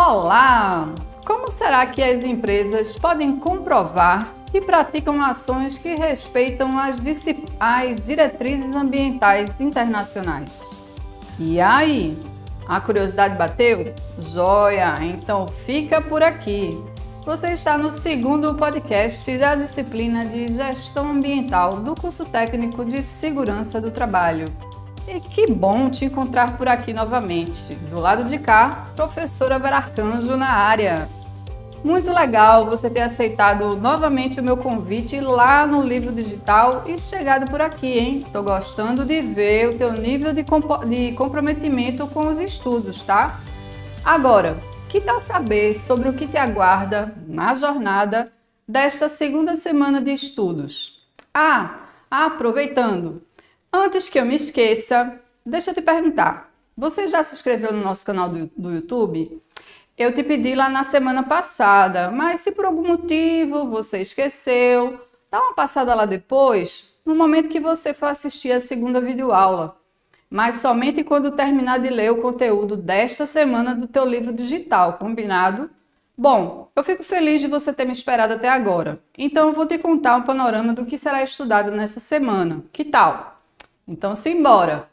Olá! Como será que as empresas podem comprovar que praticam ações que respeitam as, as diretrizes ambientais internacionais? E aí? A curiosidade bateu? Joia! Então fica por aqui. Você está no segundo podcast da disciplina de Gestão Ambiental do curso técnico de Segurança do Trabalho. E que bom te encontrar por aqui novamente. Do lado de cá, professora Vera Arcanjo na área. Muito legal você ter aceitado novamente o meu convite lá no livro digital e chegado por aqui, hein? Tô gostando de ver o teu nível de, de comprometimento com os estudos, tá? Agora, que tal saber sobre o que te aguarda na jornada desta segunda semana de estudos? Ah, aproveitando, Antes que eu me esqueça, deixa eu te perguntar: você já se inscreveu no nosso canal do, do YouTube? Eu te pedi lá na semana passada, mas se por algum motivo você esqueceu, dá uma passada lá depois, no momento que você for assistir a segunda videoaula. Mas somente quando terminar de ler o conteúdo desta semana do teu livro digital, combinado? Bom, eu fico feliz de você ter me esperado até agora. Então eu vou te contar um panorama do que será estudado nessa semana. Que tal? Então, simbora!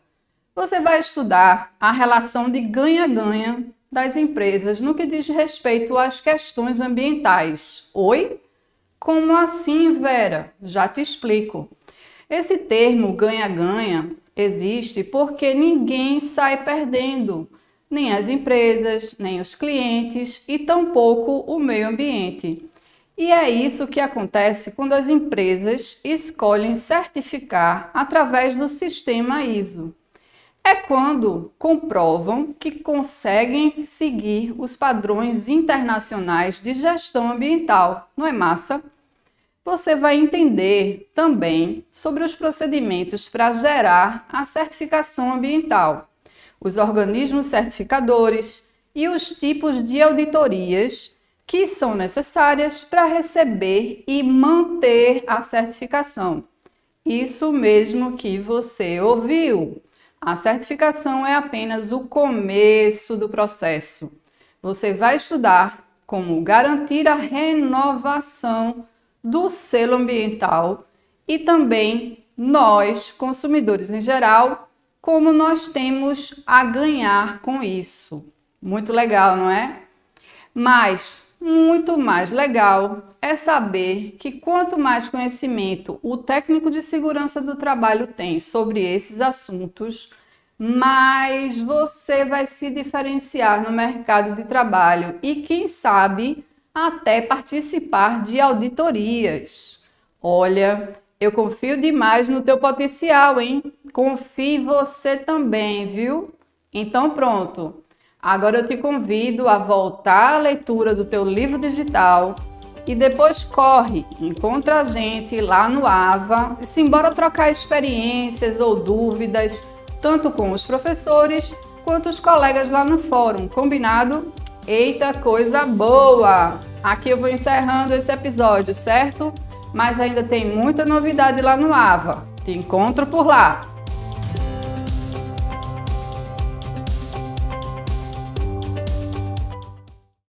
Você vai estudar a relação de ganha-ganha das empresas no que diz respeito às questões ambientais. Oi? Como assim, Vera? Já te explico. Esse termo ganha-ganha existe porque ninguém sai perdendo, nem as empresas, nem os clientes e tampouco o meio ambiente. E é isso que acontece quando as empresas escolhem certificar através do sistema ISO. É quando comprovam que conseguem seguir os padrões internacionais de gestão ambiental. Não é massa? Você vai entender também sobre os procedimentos para gerar a certificação ambiental, os organismos certificadores e os tipos de auditorias que são necessárias para receber e manter a certificação. Isso mesmo que você ouviu. A certificação é apenas o começo do processo. Você vai estudar como garantir a renovação do selo ambiental e também nós, consumidores em geral, como nós temos a ganhar com isso. Muito legal, não é? Mas muito mais legal é saber que quanto mais conhecimento o técnico de segurança do trabalho tem sobre esses assuntos, mais você vai se diferenciar no mercado de trabalho e, quem sabe, até participar de auditorias. Olha, eu confio demais no teu potencial, hein? Confie você também, viu? Então pronto. Agora eu te convido a voltar à leitura do teu livro digital e depois corre, encontra a gente lá no AVA e simbora trocar experiências ou dúvidas, tanto com os professores quanto os colegas lá no fórum, combinado? Eita, coisa boa! Aqui eu vou encerrando esse episódio, certo? Mas ainda tem muita novidade lá no AVA. Te encontro por lá!